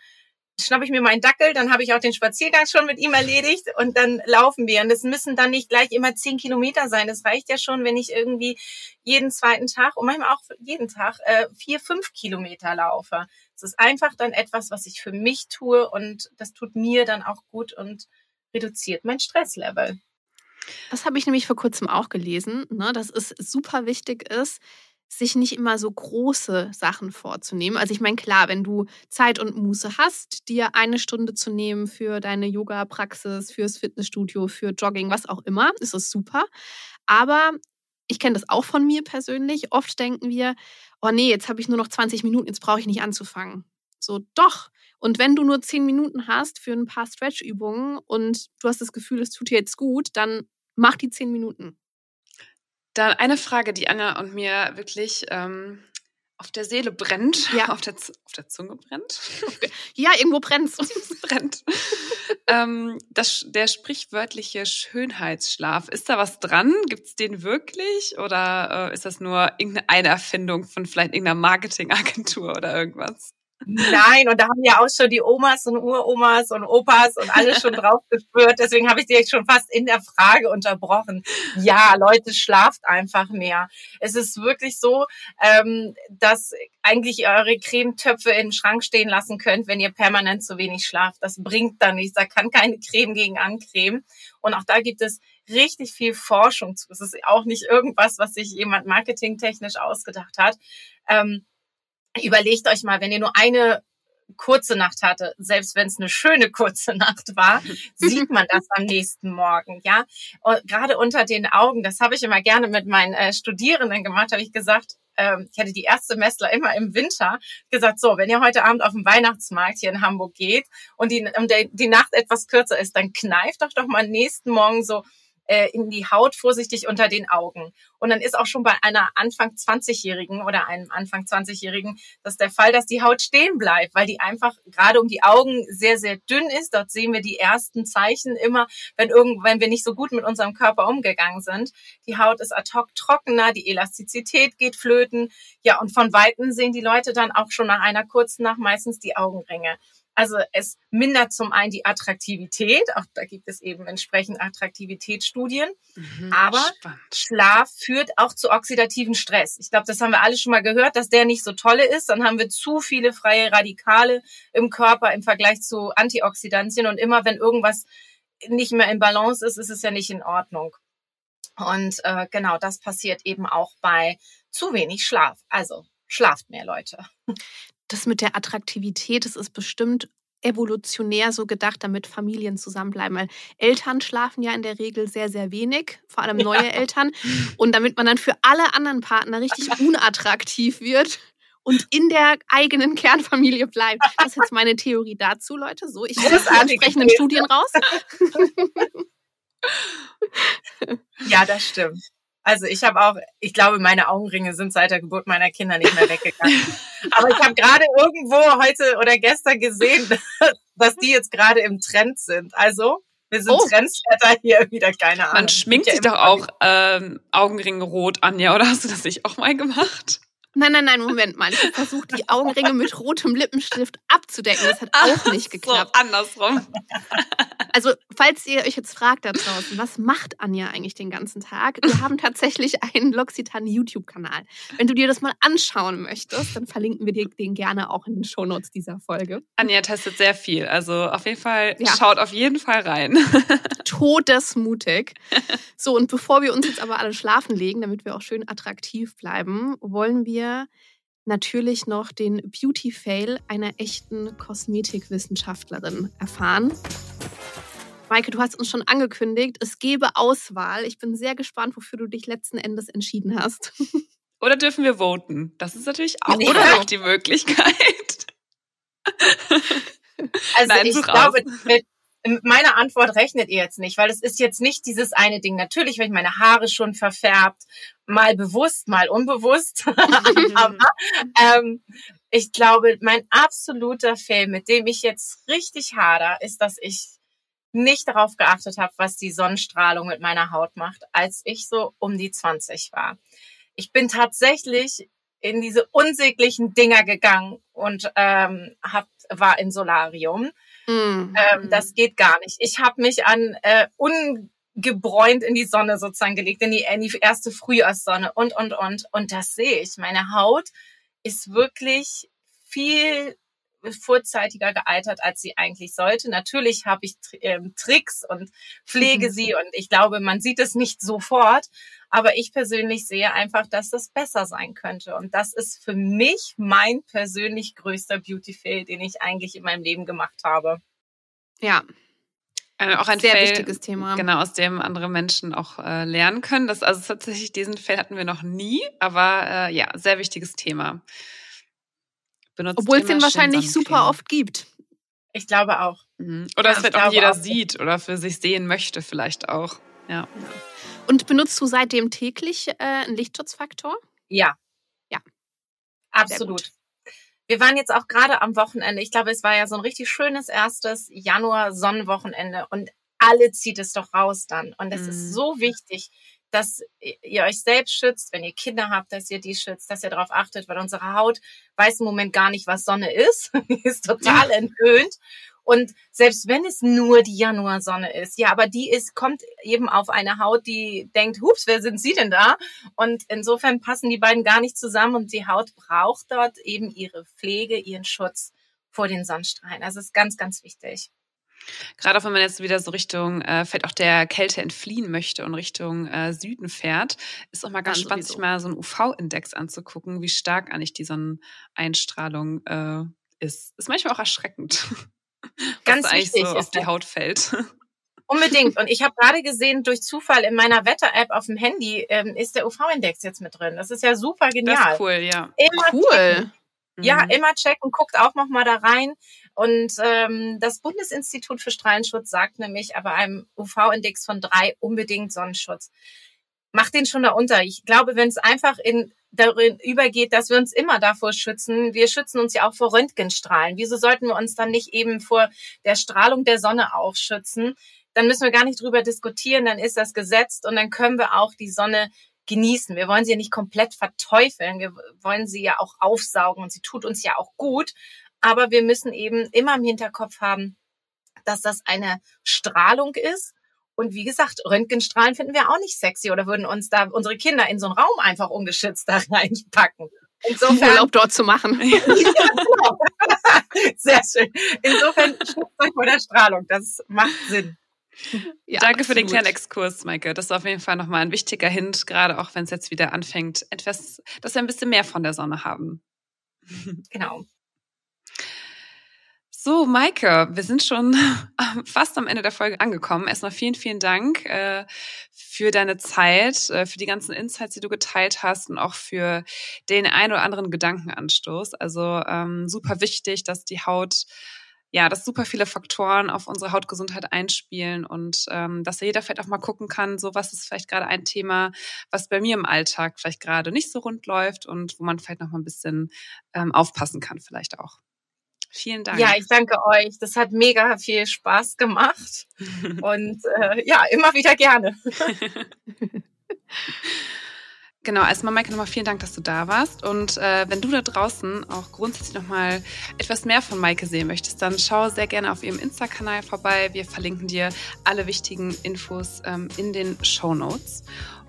Speaker 1: schnappe ich mir meinen Dackel, dann habe ich auch den Spaziergang schon mit ihm erledigt und dann laufen wir. Und das müssen dann nicht gleich immer zehn Kilometer sein. Das reicht ja schon, wenn ich irgendwie jeden zweiten Tag und manchmal auch jeden Tag äh, vier, fünf Kilometer laufe. Es ist einfach dann etwas, was ich für mich tue und das tut mir dann auch gut und reduziert mein Stresslevel.
Speaker 2: Das habe ich nämlich vor kurzem auch gelesen, ne, dass es super wichtig ist, sich nicht immer so große Sachen vorzunehmen. Also ich meine, klar, wenn du Zeit und Muße hast, dir eine Stunde zu nehmen für deine Yoga-Praxis, fürs Fitnessstudio, für Jogging, was auch immer, ist das super. Aber ich kenne das auch von mir persönlich. Oft denken wir, oh nee, jetzt habe ich nur noch 20 Minuten, jetzt brauche ich nicht anzufangen. So, doch. Und wenn du nur 10 Minuten hast für ein paar Stretch-Übungen und du hast das Gefühl, es tut dir jetzt gut, dann mach die 10 Minuten.
Speaker 5: Dann eine Frage, die Anna und mir wirklich ähm, auf der Seele brennt, ja. auf, der, auf der Zunge brennt.
Speaker 2: ja, irgendwo brennt
Speaker 5: es. brennt. ähm, das, der sprichwörtliche Schönheitsschlaf, ist da was dran? Gibt es den wirklich? Oder äh, ist das nur irgendeine Erfindung von vielleicht irgendeiner Marketingagentur oder irgendwas?
Speaker 1: Nein, und da haben ja auch schon die Omas und Uromas und Opas und alle schon drauf gespürt. Deswegen habe ich direkt schon fast in der Frage unterbrochen. Ja, Leute, schlaft einfach mehr. Es ist wirklich so, ähm, dass eigentlich eure Cremetöpfe in den Schrank stehen lassen könnt, wenn ihr permanent zu wenig schlaft. Das bringt da nichts. Da kann keine Creme gegen ancremen. Und auch da gibt es richtig viel Forschung zu. Es ist auch nicht irgendwas, was sich jemand marketingtechnisch ausgedacht hat. Ähm, Überlegt euch mal, wenn ihr nur eine kurze Nacht hatte, selbst wenn es eine schöne kurze Nacht war, sieht man das am nächsten Morgen, ja. Und gerade unter den Augen, das habe ich immer gerne mit meinen äh, Studierenden gemacht, habe ich gesagt, ähm, ich hatte die erste Messler immer im Winter gesagt, so, wenn ihr heute Abend auf den Weihnachtsmarkt hier in Hamburg geht und die, und der, die Nacht etwas kürzer ist, dann kneift doch doch mal nächsten Morgen so äh, in die Haut vorsichtig unter den Augen. Und dann ist auch schon bei einer Anfang 20-Jährigen oder einem Anfang 20-Jährigen das der Fall, dass die Haut stehen bleibt, weil die einfach gerade um die Augen sehr, sehr dünn ist. Dort sehen wir die ersten Zeichen immer, wenn irgend, wenn wir nicht so gut mit unserem Körper umgegangen sind. Die Haut ist ad hoc trockener, die Elastizität geht flöten. Ja, und von Weitem sehen die Leute dann auch schon nach einer kurzen Nacht meistens die Augenringe. Also es mindert zum einen die Attraktivität, auch da gibt es eben entsprechend Attraktivitätsstudien, mhm, aber spannend. Schlaf führt auch zu oxidativen Stress. Ich glaube, das haben wir alle schon mal gehört, dass der nicht so tolle ist. Dann haben wir zu viele freie Radikale im Körper im Vergleich zu Antioxidantien und immer wenn irgendwas nicht mehr in Balance ist, ist es ja nicht in Ordnung. Und äh, genau das passiert eben auch bei zu wenig Schlaf. Also schlaft mehr, Leute
Speaker 2: das mit der Attraktivität, das ist bestimmt evolutionär so gedacht, damit Familien zusammenbleiben. Weil Eltern schlafen ja in der Regel sehr, sehr wenig, vor allem neue ja. Eltern. Und damit man dann für alle anderen Partner richtig unattraktiv wird und in der eigenen Kernfamilie bleibt. Das ist jetzt meine Theorie dazu, Leute. So, ich suche die entsprechenden Studien raus.
Speaker 1: ja, das stimmt. Also ich habe auch, ich glaube, meine Augenringe sind seit der Geburt meiner Kinder nicht mehr weggegangen. Aber ich habe gerade irgendwo heute oder gestern gesehen, dass die jetzt gerade im Trend sind. Also wir sind oh. Trendsetter hier wieder, keine Ahnung.
Speaker 5: Man schminkt sich doch auch ähm, Augenringe rot, Anja, oder hast du das nicht auch mal gemacht?
Speaker 2: Nein, nein, nein, Moment mal. Ich habe versucht, die Augenringe mit rotem Lippenstift abzudecken. Das hat auch nicht geklappt.
Speaker 5: So, andersrum.
Speaker 2: Also, falls ihr euch jetzt fragt da draußen, was macht Anja eigentlich den ganzen Tag? Wir haben tatsächlich einen L'Occitane YouTube-Kanal. Wenn du dir das mal anschauen möchtest, dann verlinken wir dir den gerne auch in den Shownotes dieser Folge.
Speaker 5: Anja testet sehr viel. Also, auf jeden Fall, ja. schaut auf jeden Fall rein.
Speaker 2: Todesmutig. So, und bevor wir uns jetzt aber alle schlafen legen, damit wir auch schön attraktiv bleiben, wollen wir natürlich noch den Beauty-Fail einer echten Kosmetikwissenschaftlerin erfahren. Maike, du hast uns schon angekündigt, es gäbe Auswahl. Ich bin sehr gespannt, wofür du dich letzten Endes entschieden hast.
Speaker 5: Oder dürfen wir voten? Das ist natürlich auch ja. die Möglichkeit.
Speaker 1: Also Nein, ich glaube, mit, meine Antwort rechnet ihr jetzt nicht, weil es ist jetzt nicht dieses eine Ding. Natürlich, wenn ich meine Haare schon verfärbt, mal bewusst, mal unbewusst. Aber ähm, ich glaube, mein absoluter Fail, mit dem ich jetzt richtig hader, ist, dass ich nicht darauf geachtet habe, was die Sonnenstrahlung mit meiner Haut macht, als ich so um die 20 war. Ich bin tatsächlich in diese unsäglichen Dinger gegangen und ähm, hab, war im Solarium Mhm. Ähm, das geht gar nicht. Ich habe mich an äh, ungebräunt in die Sonne sozusagen gelegt, in die, in die erste Frühjahrssonne und, und, und. Und das sehe ich. Meine Haut ist wirklich viel vorzeitiger gealtert, als sie eigentlich sollte. Natürlich habe ich ähm, Tricks und pflege sie und ich glaube, man sieht es nicht sofort, aber ich persönlich sehe einfach, dass das besser sein könnte. Und das ist für mich mein persönlich größter Beauty-Fail, den ich eigentlich in meinem Leben gemacht habe.
Speaker 2: Ja,
Speaker 5: äh, auch ein sehr Fail, wichtiges Thema. Genau, aus dem andere Menschen auch äh, lernen können. Das, also tatsächlich, diesen Fail hatten wir noch nie, aber äh, ja, sehr wichtiges Thema.
Speaker 2: Benutzt Obwohl es den wahrscheinlich super oft gibt.
Speaker 1: Ich glaube auch.
Speaker 5: Mhm. Oder ja, es vielleicht auch jeder auch. sieht oder für sich sehen möchte, vielleicht auch. Ja.
Speaker 2: Und benutzt du seitdem täglich äh, einen Lichtschutzfaktor?
Speaker 1: Ja.
Speaker 2: Ja.
Speaker 1: Absolut. Wir waren jetzt auch gerade am Wochenende. Ich glaube, es war ja so ein richtig schönes erstes Januar-Sonnenwochenende und alle zieht es doch raus dann. Und es mm. ist mhm. so wichtig, dass ihr euch selbst schützt, wenn ihr Kinder habt, dass ihr die schützt, dass ihr darauf achtet, weil unsere Haut weiß im Moment gar nicht, was Sonne ist, ist total enthöhnt. Und selbst wenn es nur die Januarsonne ist, ja, aber die ist, kommt eben auf eine Haut, die denkt, hups, wer sind Sie denn da? Und insofern passen die beiden gar nicht zusammen und die Haut braucht dort eben ihre Pflege, ihren Schutz vor den Sonnenstrahlen. Also ist ganz, ganz wichtig.
Speaker 5: Gerade auch wenn man jetzt wieder so Richtung, äh, vielleicht auch der Kälte entfliehen möchte und Richtung äh, Süden fährt, ist auch mal ganz, ganz spannend, sowieso. sich mal so einen UV-Index anzugucken, wie stark eigentlich die Sonneneinstrahlung äh, ist. Ist manchmal auch erschreckend.
Speaker 1: Ganz was wichtig
Speaker 5: so auf die Haut fällt.
Speaker 1: Unbedingt. Und ich habe gerade gesehen, durch Zufall in meiner Wetter-App auf dem Handy ähm, ist der UV-Index jetzt mit drin. Das ist ja super genial. Das
Speaker 5: ist cool, ja.
Speaker 1: Immer
Speaker 2: cool.
Speaker 1: Checken. Ja, mhm. immer checken, guckt auch noch mal da rein. Und ähm, das Bundesinstitut für Strahlenschutz sagt nämlich, aber einem UV-Index von drei unbedingt Sonnenschutz. Macht den schon da unter. Ich glaube, wenn es einfach in darin übergeht, dass wir uns immer davor schützen. Wir schützen uns ja auch vor Röntgenstrahlen. Wieso sollten wir uns dann nicht eben vor der Strahlung der Sonne auch schützen? Dann müssen wir gar nicht drüber diskutieren, dann ist das gesetzt und dann können wir auch die Sonne genießen. Wir wollen sie ja nicht komplett verteufeln. Wir wollen sie ja auch aufsaugen und sie tut uns ja auch gut. Aber wir müssen eben immer im Hinterkopf haben, dass das eine Strahlung ist und wie gesagt, Röntgenstrahlen finden wir auch nicht sexy oder würden uns da unsere Kinder in so einen Raum einfach ungeschützt da reinpacken.
Speaker 2: Insofern, Urlaub dort zu machen. ja, genau.
Speaker 1: Sehr schön. Insofern schützt euch vor der Strahlung. Das macht Sinn.
Speaker 5: Ja, Danke absolut. für den kleinen Exkurs, Maike. Das ist auf jeden Fall nochmal ein wichtiger Hint, gerade auch wenn es jetzt wieder anfängt, etwas, dass wir ein bisschen mehr von der Sonne haben.
Speaker 1: Genau.
Speaker 5: So, Maike, wir sind schon fast am Ende der Folge angekommen. Erstmal vielen, vielen Dank äh, für deine Zeit, äh, für die ganzen Insights, die du geteilt hast und auch für den ein oder anderen Gedankenanstoß. Also ähm, super wichtig, dass die Haut ja, dass super viele Faktoren auf unsere Hautgesundheit einspielen und ähm, dass jeder vielleicht auch mal gucken kann, so was ist vielleicht gerade ein Thema, was bei mir im Alltag vielleicht gerade nicht so rund läuft und wo man vielleicht noch mal ein bisschen ähm, aufpassen kann, vielleicht auch. Vielen Dank.
Speaker 1: Ja, ich danke euch. Das hat mega viel Spaß gemacht. Und äh, ja, immer wieder gerne.
Speaker 5: Genau, erstmal Maike nochmal vielen Dank, dass du da warst. Und äh, wenn du da draußen auch grundsätzlich nochmal etwas mehr von Maike sehen möchtest, dann schau sehr gerne auf ihrem Insta-Kanal vorbei. Wir verlinken dir alle wichtigen Infos ähm, in den Show Notes.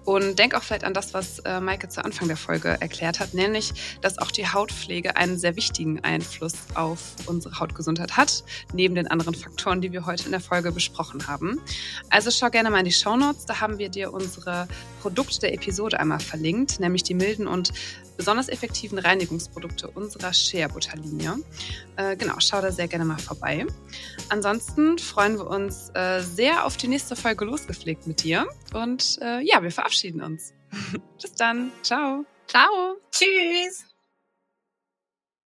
Speaker 5: Und denk auch vielleicht an das, was äh, Maike zu Anfang der Folge erklärt hat, nämlich, dass auch die Hautpflege einen sehr wichtigen Einfluss auf unsere Hautgesundheit hat, neben den anderen Faktoren, die wir heute in der Folge besprochen haben. Also schau gerne mal in die Show Notes, da haben wir dir unsere Produkte der Episode einmal verlinkt, nämlich die milden und besonders effektiven Reinigungsprodukte unserer Shea Butter Linie. Äh, genau, schau da sehr gerne mal vorbei. Ansonsten freuen wir uns äh, sehr auf die nächste Folge losgepflegt mit dir und äh, ja, wir verabschieden uns. Bis dann. Ciao.
Speaker 1: Ciao. Tschüss.